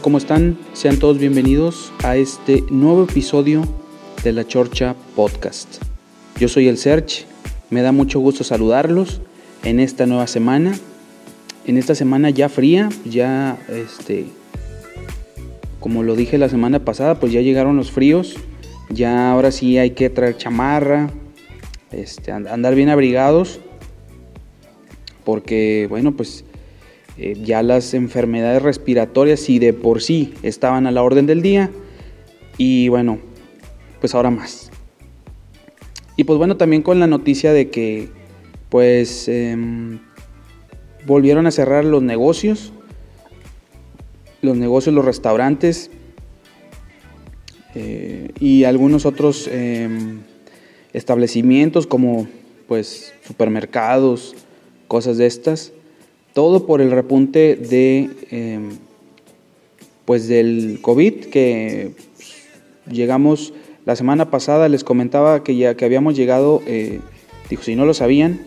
¿Cómo están? Sean todos bienvenidos a este nuevo episodio de la Chorcha Podcast. Yo soy el Serge, me da mucho gusto saludarlos en esta nueva semana. En esta semana ya fría, ya este como lo dije la semana pasada, pues ya llegaron los fríos. Ya ahora sí hay que traer chamarra, este, andar bien abrigados porque bueno, pues eh, ya las enfermedades respiratorias si de por sí estaban a la orden del día y bueno, pues ahora más. Y pues bueno, también con la noticia de que pues em, volvieron a cerrar los negocios, los negocios, los restaurantes eh, y algunos otros em, establecimientos como pues supermercados, cosas de estas todo por el repunte de em, pues del COVID que llegamos la semana pasada les comentaba que ya que habíamos llegado eh, dijo si no lo sabían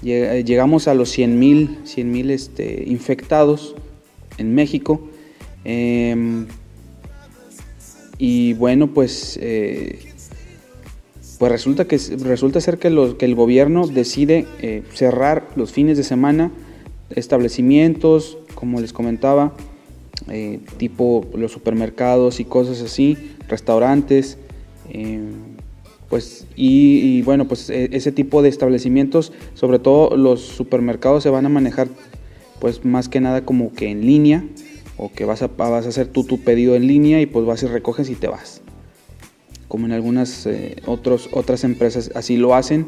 llegamos a los 100 mil 100 mil este, infectados en México em, y bueno pues eh, pues resulta que resulta ser que, que el gobierno decide eh, cerrar los fines de semana establecimientos, como les comentaba, eh, tipo los supermercados y cosas así, restaurantes, eh, pues y, bueno, pues e, ese tipo de establecimientos, sobre todo los supermercados se van a manejar pues más que nada como que en línea o que vas a, vas a hacer tú tu pedido en línea y pues vas y recoges y te vas como en algunas eh, otros, otras empresas así lo hacen.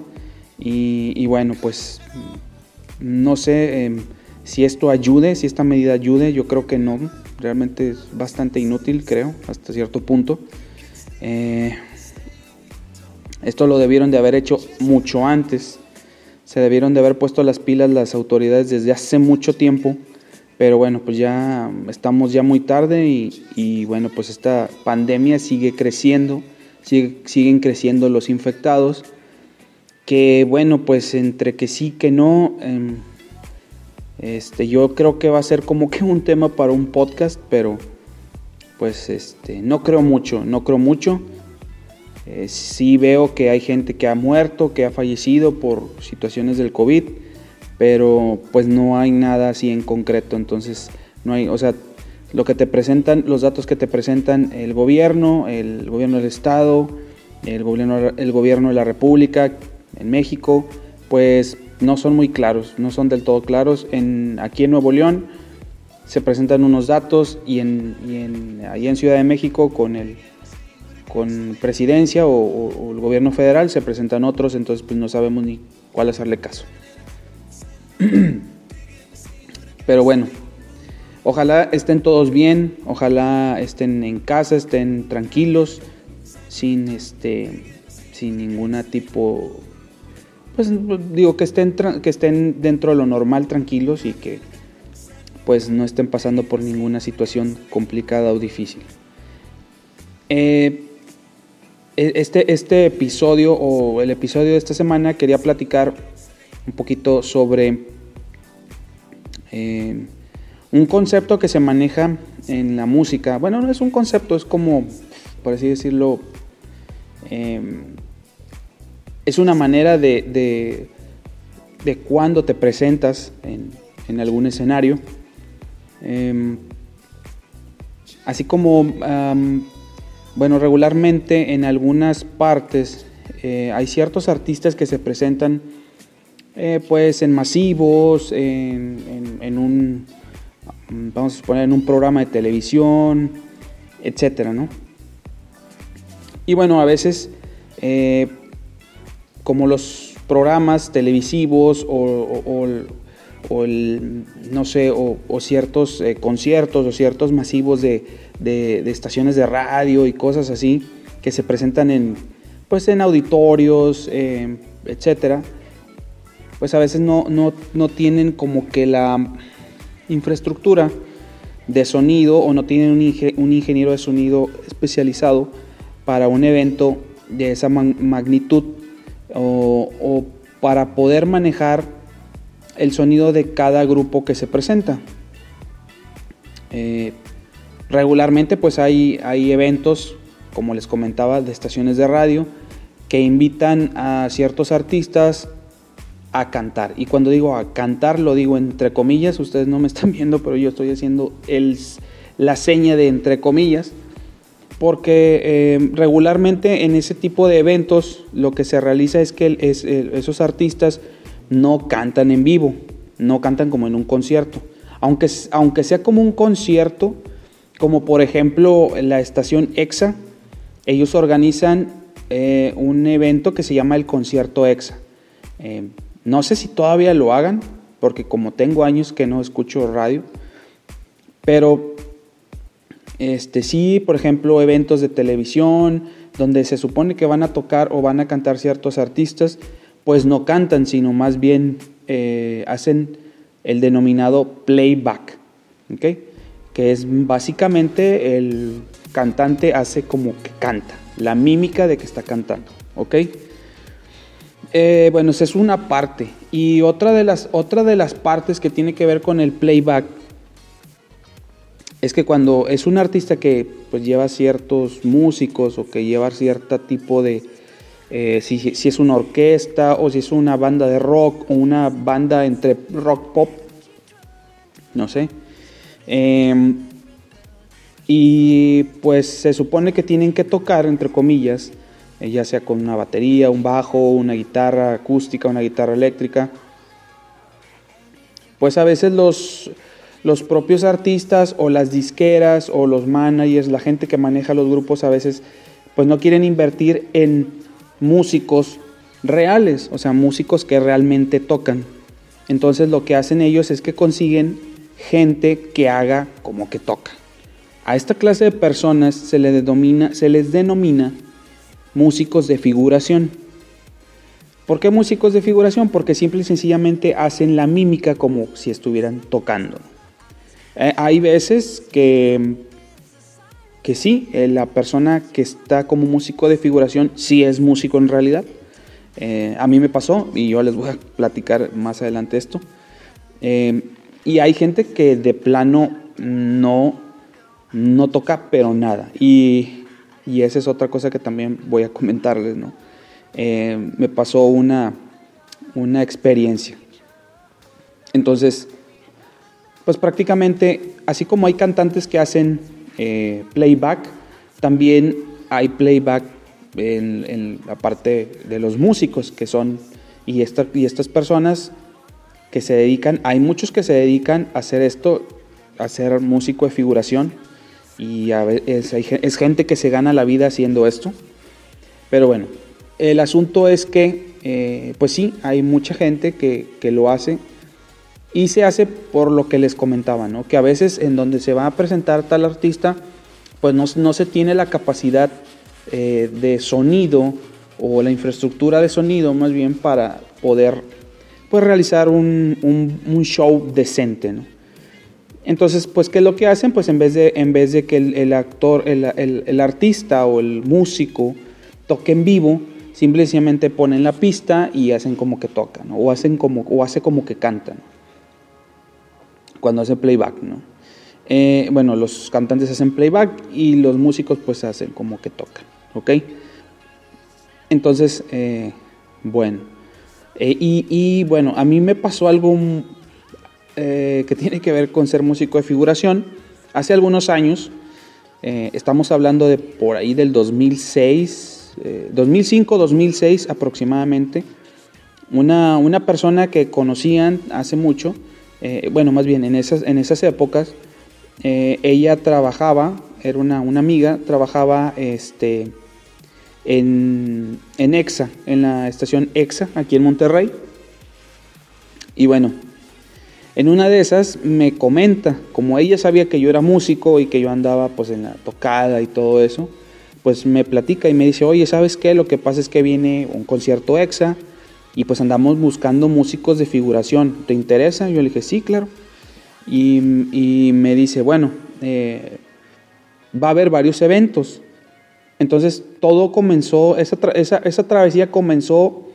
Y, bueno, pues no sé em, si esto ayude, si esta medida ayude, yo creo que no, realmente es bastante inútil, creo, hasta cierto punto. Eh, esto lo debieron de haber hecho mucho antes, se debieron de haber puesto las pilas las autoridades desde hace mucho tiempo, pero bueno, pues ya estamos ya muy tarde y, y bueno, pues esta pandemia sigue creciendo siguen creciendo los infectados, que bueno, pues entre que sí, que no, em, este, yo creo que va a ser como que un tema para un podcast, pero pues este, no creo mucho, no creo mucho. Eh, sí veo que hay gente que ha muerto, que ha fallecido por situaciones del COVID, pero pues no hay nada así en concreto, entonces no hay, o sea, lo que te presentan, los datos que te presentan el gobierno, el gobierno del Estado, el gobierno, el gobierno de la República en México, pues no son muy claros, no son del todo claros. En, aquí en Nuevo León se presentan unos datos y en, y ahí en Ciudad de México con el con presidencia o, el gobierno federal se presentan otros, entonces pues no sabemos ni cuál hacerle caso. Pero bueno, Ojalá estén todos bien, ojalá estén en casa, estén tranquilos, sin este, sin ninguna tipo, pues digo que estén, que estén dentro de lo normal, tranquilos y que pues no estén pasando por ninguna situación complicada o difícil. Eh, e, este, este episodio o el episodio de esta semana quería platicar un poquito sobre eh, un concepto que se maneja en la música, bueno, no es un concepto, es como, por así decirlo, em, es una manera de, de, cuando te presentas en, algún escenario. Em, así como, bueno, regularmente en algunas partes eh, hay ciertos artistas que se presentan eh, pues en masivos, en un vamos a suponer, en un programa de televisión, etcétera, ¿no? Y bueno, a veces, eh, como los programas televisivos o, el, no sé, o, ciertos eh, conciertos o ciertos masivos de, estaciones de radio y cosas así que se presentan en, pues en auditorios, eh, etcétera, pues a veces no, no, tienen como que la infraestructura de sonido o no tienen un, ingeniero de sonido especializado para un evento de esa magnitud o, para poder manejar el sonido de cada grupo que se presenta. Eh, regularmente pues hay, hay eventos, como les comentaba, de estaciones de radio que invitan a ciertos artistas a cantar. Y cuando digo a cantar, lo digo entre comillas, ustedes no me están viendo, pero yo estoy haciendo el, la seña de entre comillas, porque eh, regularmente en ese tipo de eventos lo que se realiza es que esos artistas no cantan en vivo, no cantan como en un concierto. Aunque, aunque sea como un concierto, como por ejemplo la estación EXA, ellos organizan eh, un evento que se llama el concierto EXA. Eh, no sé si todavía lo hagan, porque como tengo años que no escucho radio, pero este, sí, por ejemplo, eventos de televisión, donde se supone que van a tocar o van a cantar ciertos artistas, pues no cantan, sino más bien eh, hacen el denominado playback, que es básicamente el cantante hace como que canta, la mímica de que está cantando. Eh, bueno, esa es una parte. Y otra de, las, otra de las partes que tiene que ver con el playback es que cuando es un artista que pues, lleva ciertos músicos o que lleva cierto tipo de, eh, si, es una orquesta o si es una banda de rock o una banda entre rock pop, no sé. Em, y pues se supone que tienen que tocar, entre comillas, ya sea con una batería, un bajo, una guitarra acústica, una guitarra eléctrica. Pues a veces los, los propios artistas o las disqueras o los managers, la gente que maneja los grupos a veces pues no quieren invertir en músicos reales, o sea, músicos que realmente tocan. Entonces lo que hacen ellos es que consiguen gente que haga como que toca. A esta clase de personas se, les denomina, se les denomina músicos de figuración. ¿Por qué músicos de figuración? Porque simple y sencillamente hacen la mímica como si estuvieran tocando. Eh, hay veces que que sí, eh, la persona que está como músico de figuración sí es músico en realidad. Eh, a mí me pasó y yo les voy a platicar más adelante esto. Y hay gente que de plano no, no toca pero nada. Y, y, esa es otra cosa que también voy a comentarles. ¿no? me pasó una, una experiencia. Entonces, pues prácticamente, así como hay cantantes que hacen eh, playback. También hay playback en, la parte de los músicos que son, y, y estas personas que se dedican, hay muchos que se dedican a hacer esto, a ser músico de figuración, y es, es gente que se gana la vida haciendo esto. Pero bueno, el asunto es que, eh, pues sí, hay mucha gente que, que, lo hace y se hace por lo que les comentaba, ¿no? que a veces en donde se va a presentar tal artista, pues no, no se tiene la capacidad eh, de sonido o la infraestructura de sonido más bien para poder pues, realizar un, un, show decente. ¿no? Entonces, pues, ¿qué es lo que hacen? Pues en vez de, en vez de que el, actor, el, el, el, artista o el músico toque en vivo, simplemente ponen la pista y hacen como que tocan, o, hacen como, o hace como que cantan cuando hace playback, ¿no? Eh, bueno, los cantantes hacen playback y los músicos pues hacen como que tocan, ¿ok? Entonces, eh, bueno, eh, y, bueno, a mí me pasó algo que tiene que ver con ser músico de figuración. Hace algunos años, estamos hablando de por ahí del 2006, 2005, 2006 aproximadamente, una, una persona que conocían hace mucho, eh, bueno, más bien en esas, en esas épocas, eh, ella trabajaba, era una, amiga, trabajaba este, en, en, EXA, en la estación EXA, aquí en Monterrey. Y bueno, En una de esas me comenta, como ella sabía que yo era músico y que yo andaba pues en la tocada y todo eso, pues me platica y me dice, oye, ¿sabes qué? Lo que pasa es que viene un concierto EXA y pues andamos buscando músicos de figuración. ¿Te interesa? Yo le dije, sí, claro. Y, me dice, bueno, eh, va a haber varios eventos. Entonces todo comenzó, esa, esa travesía comenzó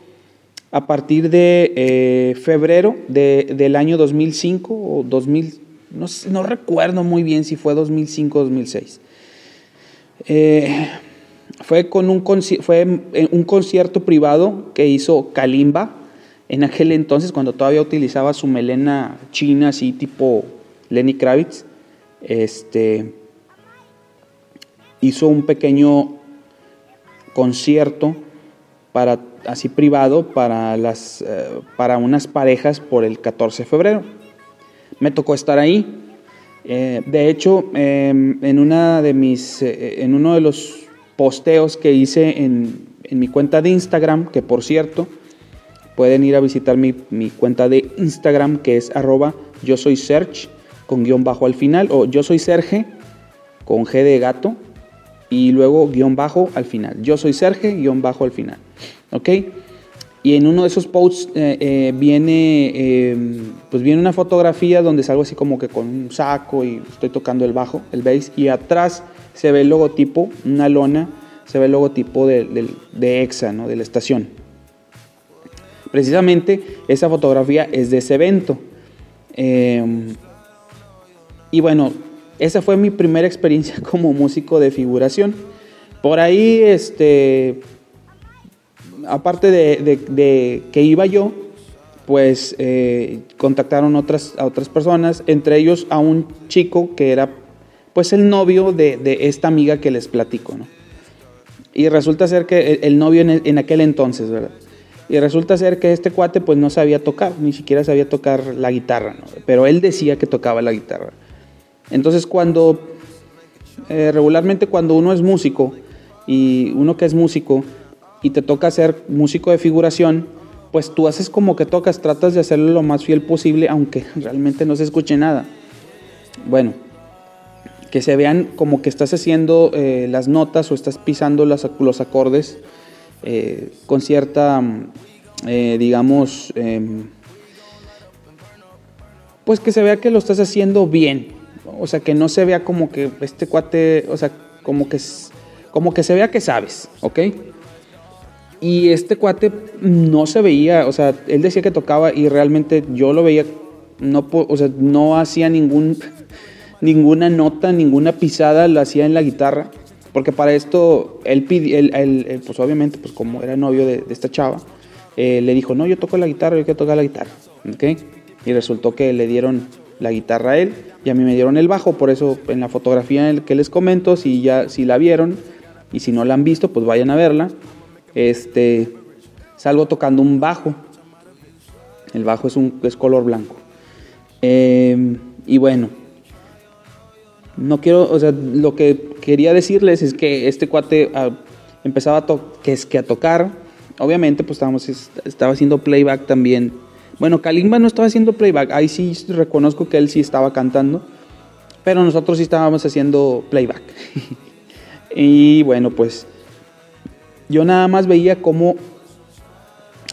a partir de eh, febrero del año 2005 o 2000, no, no, recuerdo muy bien si fue 2005 o 2006. Eh, fue, con un, fue un concierto privado que hizo Kalimba en aquel entonces, cuando todavía utilizaba su melena china, así tipo Lenny Kravitz. Este, hizo un pequeño concierto para así privado para, las, eh, para unas parejas por el 14 de febrero. Me tocó estar ahí. Eh, de hecho, em, en, una de mis, eh, en uno de los posteos que hice en, en, mi cuenta de Instagram, que por cierto, pueden ir a visitar mi, mi cuenta de Instagram, que es arroba yo soy Serge, con guion bajo al final, o yo soy Serge, con G de gato, y luego guion bajo al final. Yo soy Serge, guion bajo al final. ¿Ok? Y en uno de esos posts eh, eh, viene, em, pues viene una fotografía donde salgo así como que con un saco y estoy tocando el bajo, el bass, y atrás se ve el logotipo, una lona, se ve el logotipo de, de EXA, ¿no? de la estación. Precisamente esa fotografía es de ese evento. Em, y bueno, esa fue mi primera experiencia como músico de figuración. Por ahí, este, aparte de, que iba yo, pues eh, contactaron otras, a otras personas, entre ellos a un chico que era pues el novio de, esta amiga que les platico, ¿no? Y resulta ser que el, novio en, aquel entonces, ¿verdad? Y resulta ser que este cuate pues no sabía tocar, ni siquiera sabía tocar la guitarra. Pero él decía que tocaba la guitarra. Entonces cuando, eh, regularmente cuando uno es músico, y uno que es músico, y te toca ser músico de figuración, pues tú haces como que tocas, tratas de hacerlo lo más fiel posible, aunque realmente no se escuche nada. Bueno, que se vean como que estás haciendo eh, las notas o estás pisando los acordes eh, con cierta, eh, digamos, em, pues que se vea que lo estás haciendo bien. O sea, que no se vea como que este cuate, o sea, como que, como que se vea que sabes, ¿ok? Y este cuate no se veía, o sea, él decía que tocaba y realmente yo lo veía, no, o sea, no hacía ningún, ninguna nota, ninguna pisada, lo hacía en la guitarra. Porque para esto, él, él, pues obviamente, pues como era novio de, esta chava, eh, le dijo, no, yo toco la guitarra, yo quiero tocar la guitarra. ¿ok? Y resultó que le dieron la guitarra él y a mí me dieron el bajo, por eso en la fotografía que les comento, si ya si la vieron y si no la han visto, pues vayan a verla este, salgo tocando un bajo. El bajo es, un, es color blanco. Em, y bueno, no quiero, o sea, lo que quería decirles es que este cuate ah, empezaba a, que es que a tocar. Obviamente, pues estábamos, estaba haciendo playback también. Bueno, Kalimba no estaba haciendo playback. Ahí sí reconozco que él sí estaba cantando. Pero nosotros sí estábamos haciendo playback. y bueno, pues yo nada más veía cómo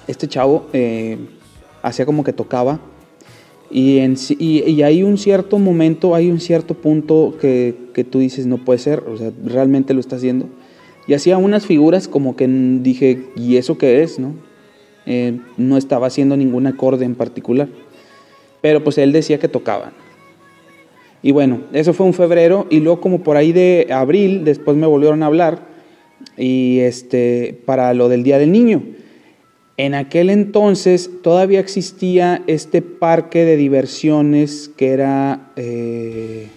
este chavo eh, hacía como que tocaba y, en, y, hay un cierto momento, hay un cierto punto que, tú dices, no puede ser, o sea, realmente lo está haciendo. Y hacía unas figuras como que dije, ¿y eso qué es? No, eh, no estaba haciendo ningún acorde en particular. Pero pues él decía que tocaba. Y bueno, eso fue un febrero y luego como por ahí de abril, después me volvieron a hablar y este, para lo del Día del Niño. En aquel entonces todavía existía este parque de diversiones que era, eh,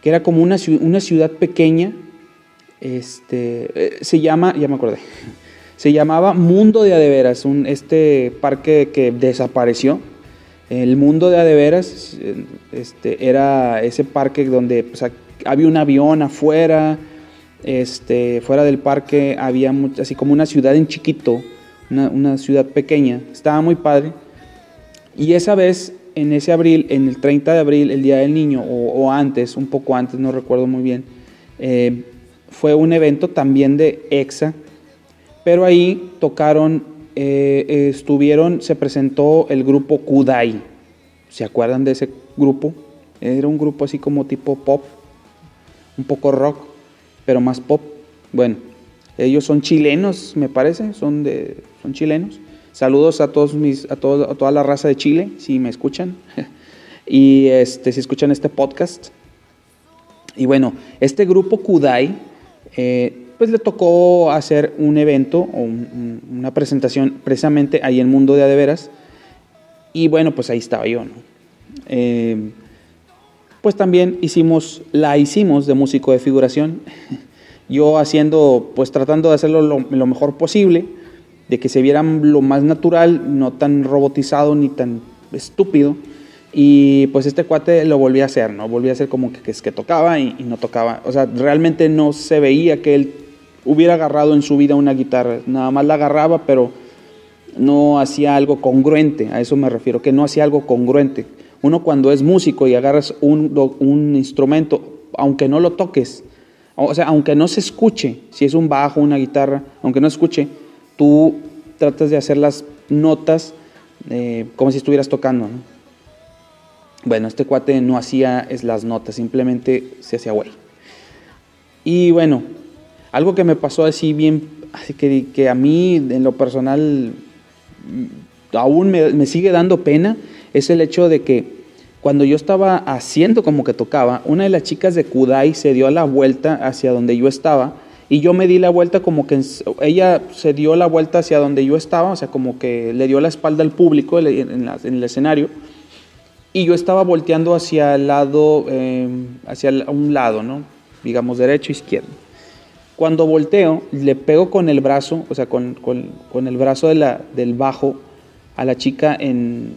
que era como una, una ciudad pequeña. Este, eh, se llama, ya me acordé, se llamaba Mundo de Adeveras, un, este parque que desapareció. El Mundo de Adeveras este, era ese parque donde había un avión afuera, este, fuera del parque había así como una ciudad en chiquito, una, ciudad pequeña, estaba muy padre. Y esa vez en ese abril, en el 30 de abril, el Día del Niño, o, antes, un poco antes, no recuerdo muy bien, eh, fue un evento también de EXA, pero ahí tocaron, eh, estuvieron, se presentó el grupo Kudai. ¿Se acuerdan de ese grupo? Era un grupo así como tipo pop, un poco rock, pero más pop. Bueno, ellos son chilenos, me parece, son, de, son chilenos. Saludos a todos mis, a, todos, a toda la raza de Chile, si me escuchan. y este, si escuchan este podcast. Y bueno, este grupo Kudai, eh, pues le tocó hacer un evento o una presentación precisamente ahí en Mundo de Adeveras. Y bueno, pues ahí estaba yo, eh, pues también hicimos, la hicimos de músico de figuración. yo haciendo, pues tratando de hacerlo lo, lo mejor posible de que se viera lo más natural, no tan robotizado ni tan estúpido. Y pues este cuate lo volví a hacer, ¿no? Volví a hacer como que, que, tocaba y, no tocaba. O sea, realmente no se veía que él hubiera agarrado en su vida una guitarra. Nada más la agarraba, pero no hacía algo congruente. A eso me refiero, que no hacía algo congruente. Uno cuando es músico y agarras un, un instrumento, aunque no lo toques, o sea, aunque no se escuche, si es un bajo, una guitarra, aunque no escuche, tú tratas de hacer las notas eh, como si estuvieras tocando. Bueno, este cuate no hacía es las notas, simplemente se hacía güey. Y bueno, algo que me pasó así bien, así que, que a mí en lo personal mm, aún me, sigue dando pena, es el hecho de que cuando yo estaba haciendo como que tocaba, una de las chicas de Kudai se dio la vuelta hacia donde yo estaba y yo me di la vuelta como que ella se dio la vuelta hacia donde yo estaba, o sea, como que le dio la espalda al público en, el escenario. Y yo estaba volteando hacia el lado, em, hacia un lado, ¿no? Digamos, derecho, izquierdo. Cuando volteo, le pego con el brazo, o sea, con, con, el brazo de la, del bajo a la chica en,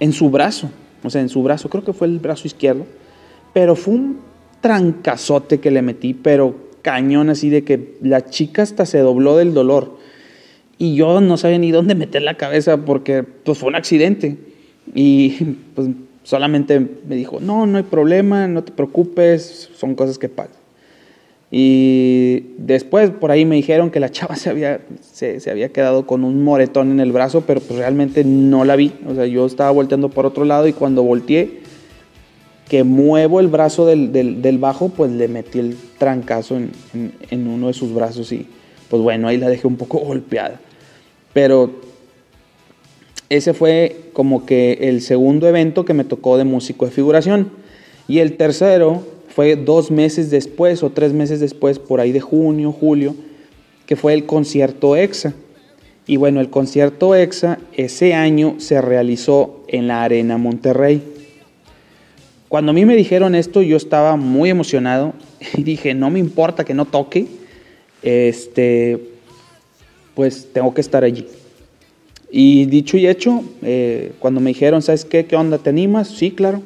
en su brazo, o sea, en su brazo, creo que fue el brazo izquierdo, pero fue un trancazote que le metí, pero cañón así de que la chica hasta se dobló del dolor. Y yo no sabía ni dónde meter la cabeza porque pues fue un accidente. Y pues solamente me dijo, no, no hay problema, no te preocupes, son cosas que pasan. Y después por ahí me dijeron que la chava se había, se, se, había quedado con un moretón en el brazo, pero pues realmente no la vi. O sea, yo estaba volteando por otro lado y cuando volteé, que muevo el brazo del, bajo, pues le metí el trancazo en, uno de sus brazos y pues bueno, ahí la dejé un poco golpeada. Pero ese fue como que el segundo evento que me tocó de músico de figuración. Y el tercero fue dos meses después o tres meses después, por ahí de junio, julio, que fue el concierto EXA. Y bueno, el concierto EXA ese año se realizó en la Arena Monterrey. Cuando a mí me dijeron esto, yo estaba muy emocionado y dije, no me importa que no toque, este, pues tengo que estar allí. Y dicho y hecho, eh, cuando me dijeron, ¿sabes qué? ¿Qué onda? ¿Te animas? Sí, claro.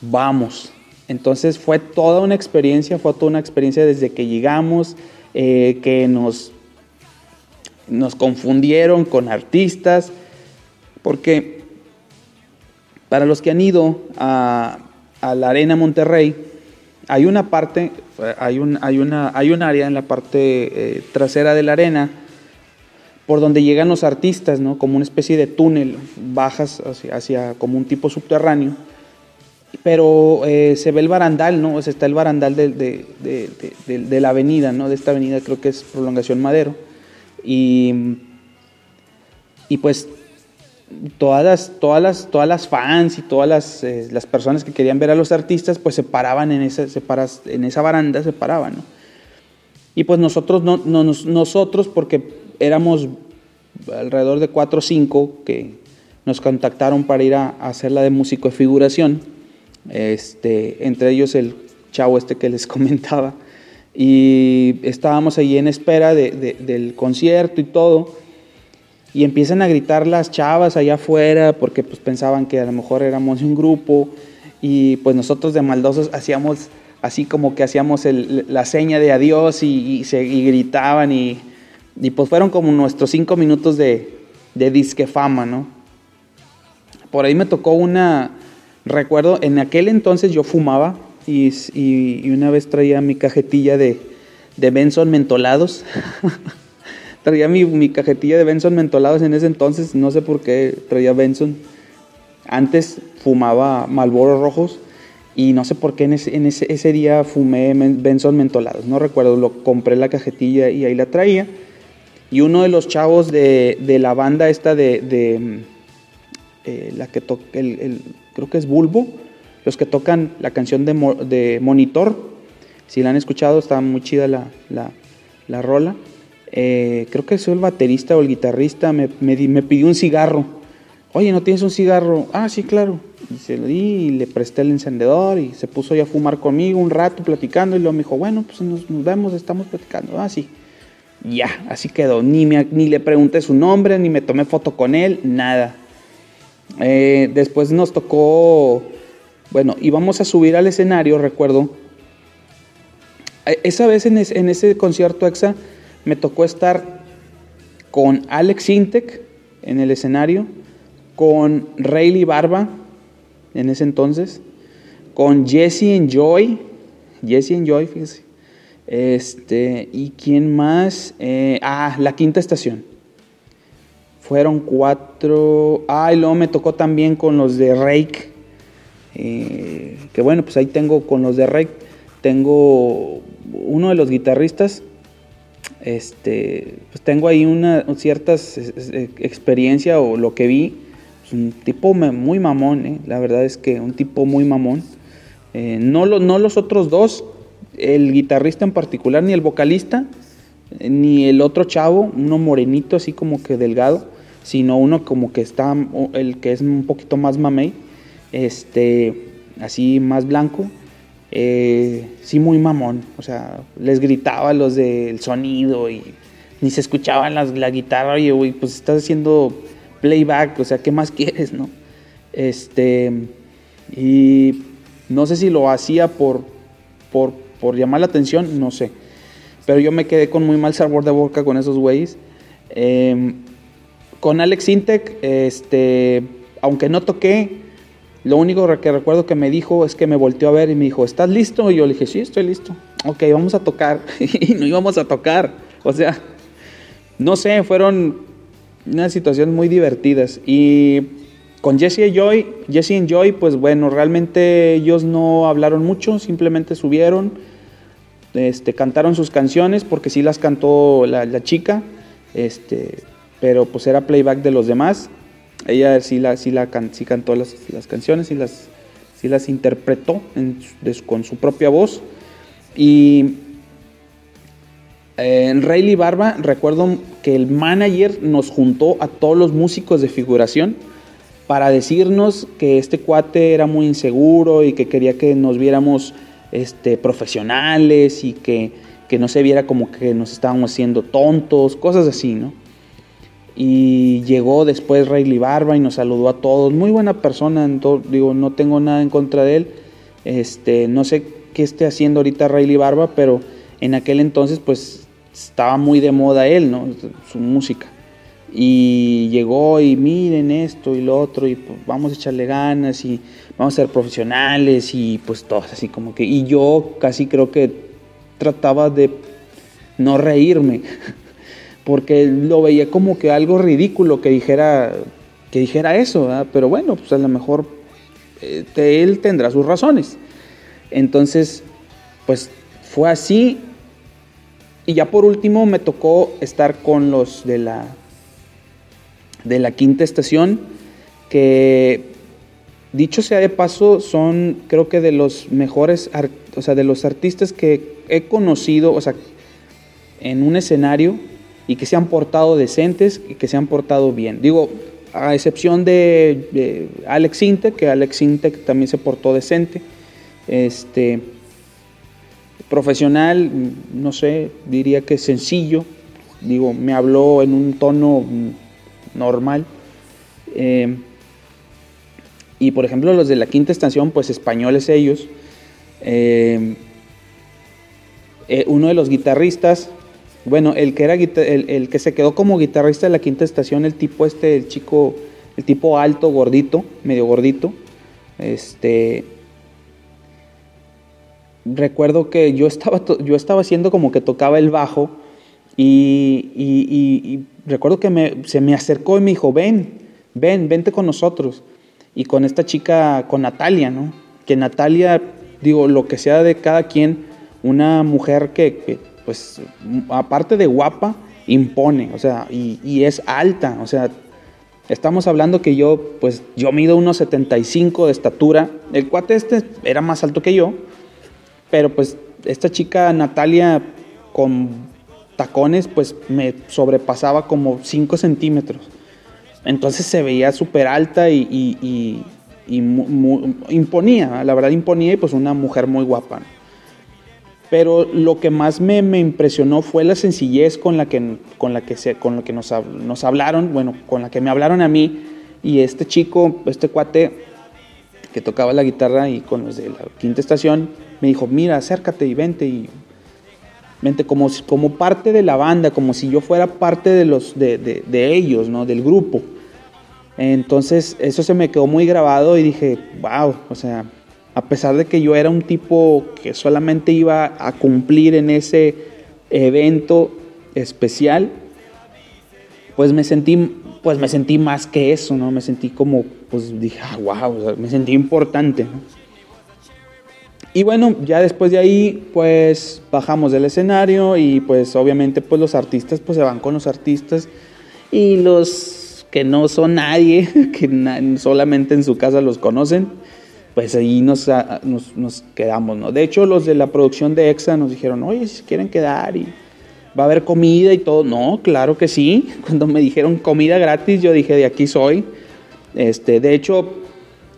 Vamos. Entonces fue toda una experiencia, fue toda una experiencia desde que llegamos, eh, que nos, nos confundieron con artistas, porque para los que han ido a, la Arena Monterrey, hay una parte, hay un, hay una, hay un área en la parte eh, trasera de la arena por donde llegan los artistas, ¿no? Como una especie de túnel, bajas hacia, como un tipo subterráneo. Pero eh, se ve el barandal, ¿no? O sea, está el barandal de, de, la avenida, ¿no? De esta avenida creo que es Prolongación Madero. Y, y pues todas las, todas las, todas las fans y todas las, eh, las, personas que querían ver a los artistas, pues se paraban en esa, se en esa baranda, se paraban, Y pues nosotros, no, nosotros, porque éramos alrededor de cuatro o cinco que nos contactaron para ir a, hacer la de músico de figuración, este, entre ellos el chavo este que les comentaba, y estábamos allí en espera del concierto y todo, y empiezan a gritar las chavas allá afuera porque pues pensaban que a lo mejor éramos un grupo. Y pues nosotros de maldosos hacíamos así como que hacíamos la seña de adiós y, se, gritaban y, pues fueron como nuestros cinco minutos de, de disque fama, ¿no? por ahí me tocó una, recuerdo, en aquel entonces yo fumaba y, y, una vez traía mi cajetilla de, de Benson mentolados. traía mi, mi, cajetilla de Benson mentolados en ese entonces, no sé por qué traía Benson. Antes fumaba Malboro rojos y no sé por qué en ese, en ese, ese día fumé Benson mentolados. No recuerdo, lo compré la cajetilla y ahí la traía. Y uno de los chavos de, de la banda esta de, de eh, la que toca, el, creo que es Bulbo, los que tocan la canción de, de Monitor, si la han escuchado, está muy chida la, la, la rola. Eh, creo que soy el baterista o el guitarrista, me, me, me, pidió un cigarro. Oye, ¿no tienes un cigarro? Ah, sí, claro. Y se lo di y le presté el encendedor y se puso ya a fumar conmigo un rato platicando y luego me dijo, bueno, pues nos, nos vemos, estamos platicando. Ah, sí. Ya, así quedó. Ni, me, ni le pregunté su nombre, ni me tomé foto con él, nada. Eh, después nos tocó, bueno, íbamos a subir al escenario, recuerdo. E, esa vez en, ese concierto EXA me tocó estar con Alex Intec en el escenario, con Rayleigh Barba en ese entonces, con Jesse Enjoy, Jesse Enjoy, fíjese. Este, ¿y quién más? Eh, ah, la quinta estación. Fueron cuatro. Ah, y luego me tocó también con los de Rake. Eh, que bueno, pues ahí tengo con los de Rake. Tengo uno de los guitarristas. Este, pues tengo ahí una cierta experiencia o lo que vi. Pues un tipo muy mamón, eh. la verdad es que un tipo muy mamón. No, lo, no los otros dos, el guitarrista en particular, ni el vocalista, ni el otro chavo, uno morenito así como que delgado sino uno como que está, el que es un poquito más mamey, este, así más blanco, eh, sí muy mamón, o sea, les gritaba los del sonido y ni se escuchaban las, la guitarra, y güey, pues estás haciendo playback, o sea, ¿qué más quieres, no? Este, y no sé si lo hacía por, por, por llamar la atención, no sé, pero yo me quedé con muy mal sabor de boca con esos güeyes. Eh, con Alex Intec, este, aunque no toqué, lo único que recuerdo que me dijo es que me volteó a ver y me dijo, ¿estás listo? Y yo le dije, sí, estoy listo. Ok, vamos a tocar. y no íbamos a tocar. O sea, no sé, fueron unas situaciones muy divertidas. Y con Jesse y Joy, Jesse y Joy, pues bueno, realmente ellos no hablaron mucho, simplemente subieron, este, cantaron sus canciones, porque sí las cantó la, chica. Este, pero pues era playback de los demás. Ella sí, la, sí, cantó las, canciones y las, sí las interpretó con su propia voz. Y en Rayleigh Barba recuerdo que el manager nos juntó a todos los músicos de figuración para decirnos que este cuate era muy inseguro y que quería que nos viéramos este, profesionales y que, que no se viera como que nos estábamos haciendo tontos, cosas así, ¿no? y llegó después Rayleigh Barba y nos saludó a todos. Muy buena persona, digo, no tengo nada en contra de él. Este, no sé qué esté haciendo ahorita Rayleigh Barba, pero en aquel entonces pues estaba muy de moda él, ¿no? Su música. Y llegó y miren esto y lo otro y pues, vamos a echarle ganas y vamos a ser profesionales y pues todos así como que... Y yo casi creo que trataba de no reírme. porque lo veía como que algo ridículo que dijera, que dijera eso, pero bueno, pues a lo mejor eh, él tendrá sus razones. Entonces, pues fue así. Y ya por último me tocó estar con los de la, de la quinta estación, que dicho sea de paso, son creo que de los mejores, o sea, de los artistas que he conocido, o sea, en un escenario y que se han portado decentes y que se han portado bien. Digo, a excepción de, Alex Intec, que Alex Intec también se portó decente. Este, profesional, no sé, diría que sencillo. Digo, me habló en un tono normal. Eh, y por ejemplo, los de la quinta estación, pues españoles ellos. Eh, eh, uno de los guitarristas bueno, el que, era el, que se quedó como guitarrista de la quinta estación, el tipo este, el chico, el tipo alto, gordito, medio gordito. Este, recuerdo que yo estaba, yo estaba haciendo como que tocaba el bajo y, recuerdo que se me acercó y me dijo, ven, ven, vente con nosotros. Y con esta chica, con Natalia, ¿no? Que Natalia, digo, lo que sea de cada quien, una mujer que, pues, aparte de guapa, impone, o sea, y, y, es alta, o sea, estamos hablando que yo, pues, yo mido unos 75 de estatura, el cuate este era más alto que yo, pero pues esta chica Natalia con tacones, pues me sobrepasaba como 5 centímetros. Entonces se veía súper alta y, imponía, la verdad imponía y pues una mujer muy guapa. Pero lo que más me, impresionó fue la sencillez con la que, con la que, se, con lo que nos, hablaron, bueno, con la que me hablaron a mí y este chico, este cuate que tocaba la guitarra y con los de la quinta estación, me dijo, mira, acércate y vente y vente como, como parte de la banda, como si yo fuera parte de, los, de, de, ellos, ¿no? del grupo. Entonces eso se me quedó muy grabado y dije, wow, o sea, a pesar de que yo era un tipo que solamente iba a cumplir en ese evento especial, pues me sentí, pues me sentí más que eso, ¿no? Me sentí como, pues dije, ah, wow, me sentí importante. Y bueno, ya después de ahí, pues bajamos del escenario y pues obviamente pues los artistas pues se van con los artistas y los que no son nadie, que solamente en su casa los conocen, pues ahí nos, nos, quedamos, ¿no? De hecho, los de la producción de EXA nos dijeron, oye, si quieren quedar y va a haber comida y todo. No, claro que sí. Cuando me dijeron comida gratis, yo dije, de aquí soy. Este, de hecho,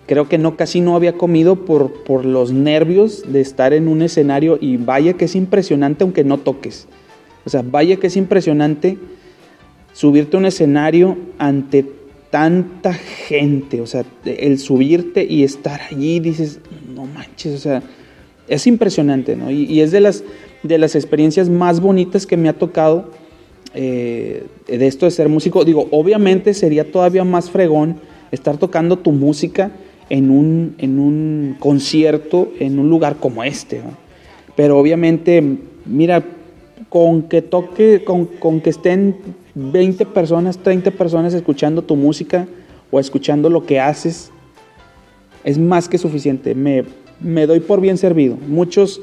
creo que no casi no había comido por, por los nervios de estar en un escenario y vaya que es impresionante aunque no toques. O sea, vaya que es impresionante subirte a un escenario ante tanta gente, o sea, el subirte y estar allí, dices, no manches, o sea, es impresionante, ¿no? Y, es de las, de las experiencias más bonitas que me ha tocado eh, de esto de ser músico. Digo, obviamente sería todavía más fregón estar tocando tu música en un, en un concierto en un lugar como este. Pero obviamente, mira, con que toque, con, con, que estén 20 personas, 30 personas escuchando tu música o escuchando lo que haces, es más que suficiente. Me, me doy por bien servido. Muchos,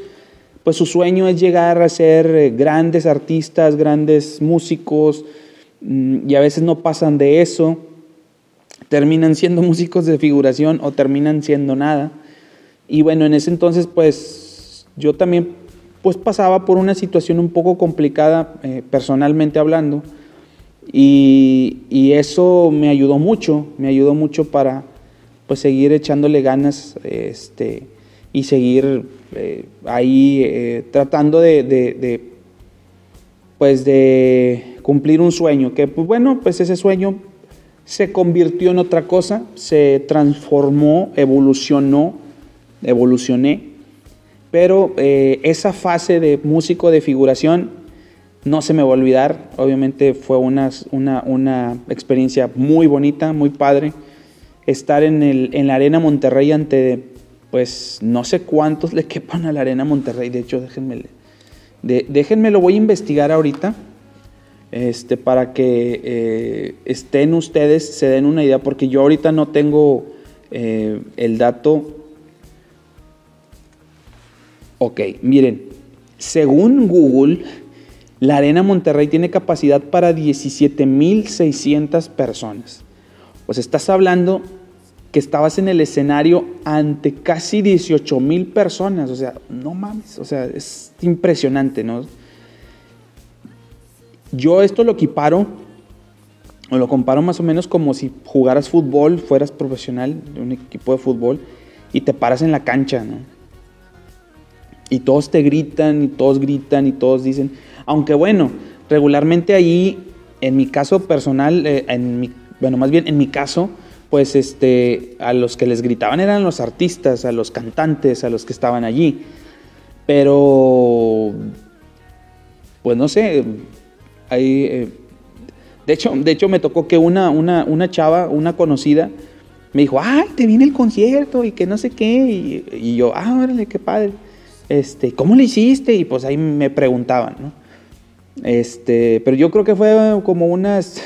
pues su sueño es llegar a ser eh, grandes artistas, grandes músicos, mm, y a veces no pasan de eso terminan siendo músicos de figuración o terminan siendo nada. Y bueno, en ese entonces pues yo también pues pasaba por una situación un poco complicada eh, personalmente hablando y, eso me ayudó mucho, me ayudó mucho para pues seguir echándole ganas este, y seguir eh, ahí eh, tratando de, pues de cumplir un sueño, que pues bueno, pues ese sueño se convirtió en otra cosa, se transformó, evolucionó, evolucioné, pero eh, esa fase de músico de figuración no se me va a olvidar, obviamente fue una, una, experiencia muy bonita, muy padre, estar en, el, en la Arena Monterrey ante, pues no sé cuántos le quepan a la Arena Monterrey, de hecho déjenme, de, déjenme lo voy a investigar ahorita, este, para que eh, estén ustedes, se den una idea, porque yo ahorita no tengo eh, el dato. Ok, miren, según Google, la Arena Monterrey tiene capacidad para 17.600 personas. Pues estás hablando que estabas en el escenario ante casi 18.000 personas, o sea, no mames, o sea, es impresionante, ¿no? Yo esto lo equiparo, o lo comparo más o menos como si jugaras fútbol, fueras profesional de un equipo de fútbol y te paras en la cancha, ¿no? Y todos te gritan y todos gritan y todos dicen, aunque bueno, regularmente ahí, en mi caso personal, eh, bueno, más bien en mi caso, pues este, a los que les gritaban eran los artistas, a los cantantes, a los que estaban allí. Pero, pues no sé, ahí, eh, De hecho, de hecho me tocó que una, una, una chava, una conocida, me dijo, ay, te viene el concierto y que no sé qué. Y, yo, ah, órale, qué padre. Este, ¿cómo le hiciste? Y pues ahí me preguntaban, ¿no? Este, pero yo creo que fue como unas,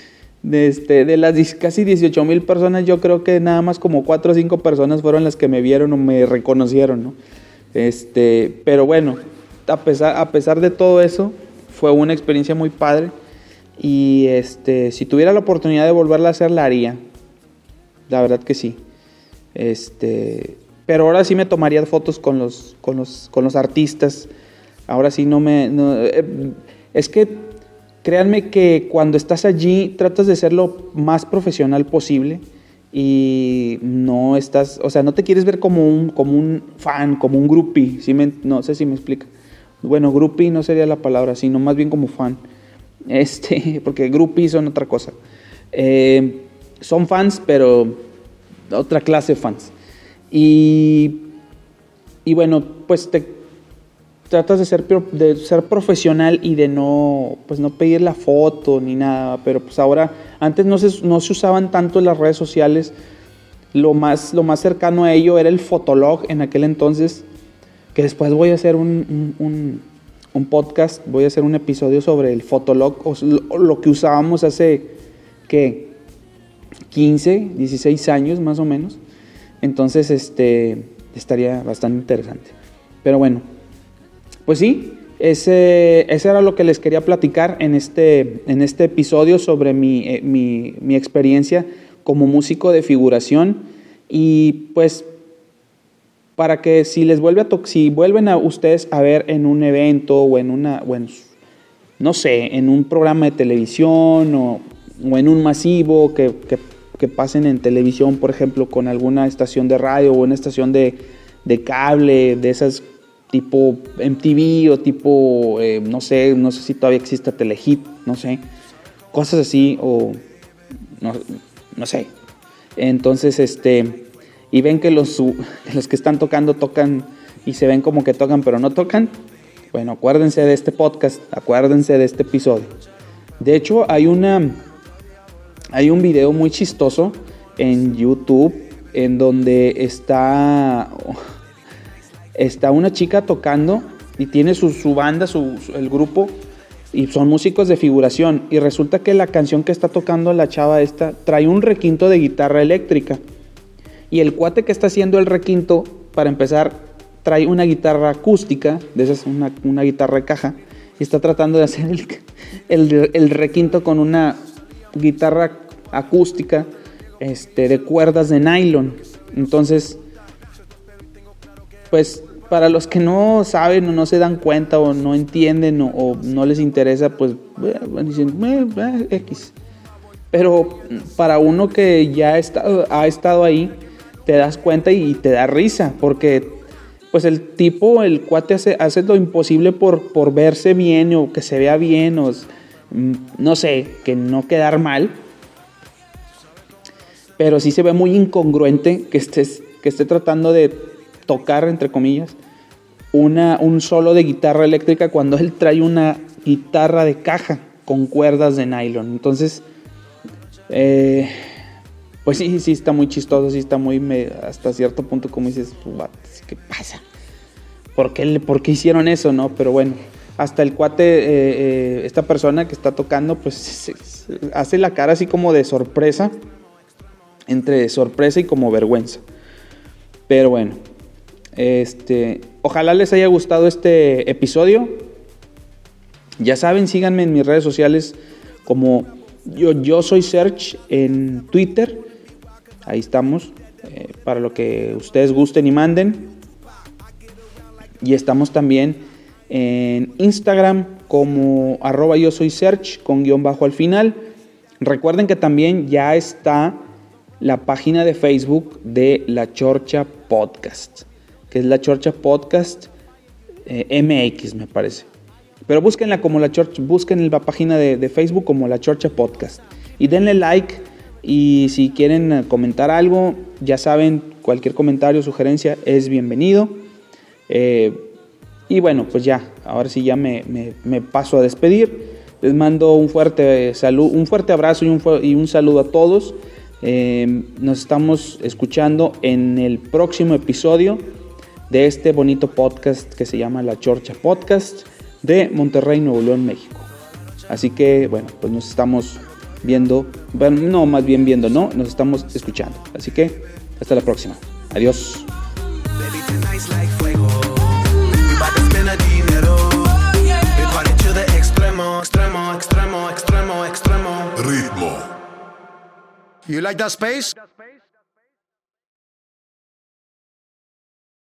de, este, de las casi 18 mil personas, yo creo que nada más como 4 o 5 personas fueron las que me vieron o me reconocieron, ¿no? Este, pero bueno, a pesar, a pesar de todo eso, fue una experiencia muy padre. Y este, si tuviera la oportunidad de volverla a hacer, la haría. La verdad que sí. Este, pero ahora sí me tomaría fotos con los, con los, con los artistas. Ahora sí no me... Eh, es que créanme que cuando estás allí tratas de ser lo más profesional posible y no estás, o sea, no te quieres ver como un, como un fan, como un groupie, no sé si me explica. Bueno, groupie no sería la palabra, sino más bien como fan. Este, porque groupie son otra cosa. Eh, son fans, pero otra clase de fans. Y, y bueno, pues te tratas de ser, de ser profesional y de no, pues no pedir la foto ni nada, pero pues ahora, antes no se, no se usaban tanto las redes sociales, lo más, lo más cercano a ello era el fotolog en aquel entonces, que después voy a hacer un, un, podcast, voy a hacer un episodio sobre el fotolog, o lo, que usábamos hace, ¿qué? 15, 16 años más o menos. Entonces, este, estaría bastante interesante. Pero bueno, pues sí, ese, era lo que les quería platicar en este, en este episodio sobre eh, mi, mi, experiencia como músico de figuración. Y pues para que si les vuelve a si vuelven a ustedes a ver en un evento o en una, bueno, no sé, en un programa de televisión o, en un masivo que, que, pasen en televisión, por ejemplo, con alguna estación de radio o una estación de, de cable, de esas tipo MTV o tipo, eh, no sé, no sé si todavía existe Telehit, no sé, cosas así o no, sé. Entonces, este, y ven que los, los que están tocando tocan y se ven como que tocan pero no tocan, bueno, acuérdense de este podcast, acuérdense de este episodio. De hecho, hay una, hay un video muy chistoso en YouTube en donde está está una chica tocando y tiene su, banda, su, el grupo, y son músicos de figuración. Y resulta que la canción que está tocando la chava esta trae un requinto de guitarra eléctrica. Y el cuate que está haciendo el requinto, para empezar, trae una guitarra acústica, de esas una, una guitarra de caja, y está tratando de hacer el, el, requinto con una guitarra acústica este, de cuerdas de nylon. Entonces, pues para los que no saben o no se dan cuenta o no entienden o, no les interesa, pues dicen, X. Pero para uno que ya ha estado ahí, te das cuenta y te da risa, porque pues el tipo, el cuate hace, hace lo imposible por, por verse bien o que se vea bien o mm, no sé, que no quedar mal. Pero sí se ve muy incongruente que estés que esté tratando de tocar, entre comillas, una, un solo de guitarra eléctrica cuando él trae una guitarra de caja con cuerdas de nylon. Entonces, eh, pues sí, sí está muy chistoso, sí está muy, hasta cierto punto como dices, ¿qué pasa? ¿Por qué, ¿Por qué, hicieron eso, no? Pero bueno, hasta el cuate, eh, eh, esta persona que está tocando, pues hace la cara así como de sorpresa, entre sorpresa y como vergüenza. Pero bueno, este, ojalá les haya gustado este episodio. Ya saben, síganme en mis redes sociales como yo, soy Search en Twitter. Ahí estamos. Eh, para lo que ustedes gusten y manden. Y estamos también en Instagram como arroba yo soy search con guion bajo al final. Recuerden que también ya está la página de Facebook de La Chorcha Podcast que es la Chorcha Podcast eh, MX, me parece. Pero búsquenla como la Chorcha, busquen la página de, Facebook como la Chorcha Podcast. Y denle like. Y si quieren eh, comentar algo, ya saben, cualquier comentario, sugerencia es bienvenido. Eh, y bueno, pues ya, ahora sí ya me, paso a despedir. Les mando un fuerte, salud, un fuerte abrazo y un, un saludo a todos. Eh, nos estamos escuchando en el próximo episodio de este bonito podcast que se llama La Chorcha Podcast de Monterrey, Nuevo León, México. Así que, bueno, pues nos estamos viendo, bueno, no, más bien viendo, no, nos estamos escuchando. Así que, hasta la próxima. Adiós. extremo, extremo, extremo, extremo. Ritmo. You like that space?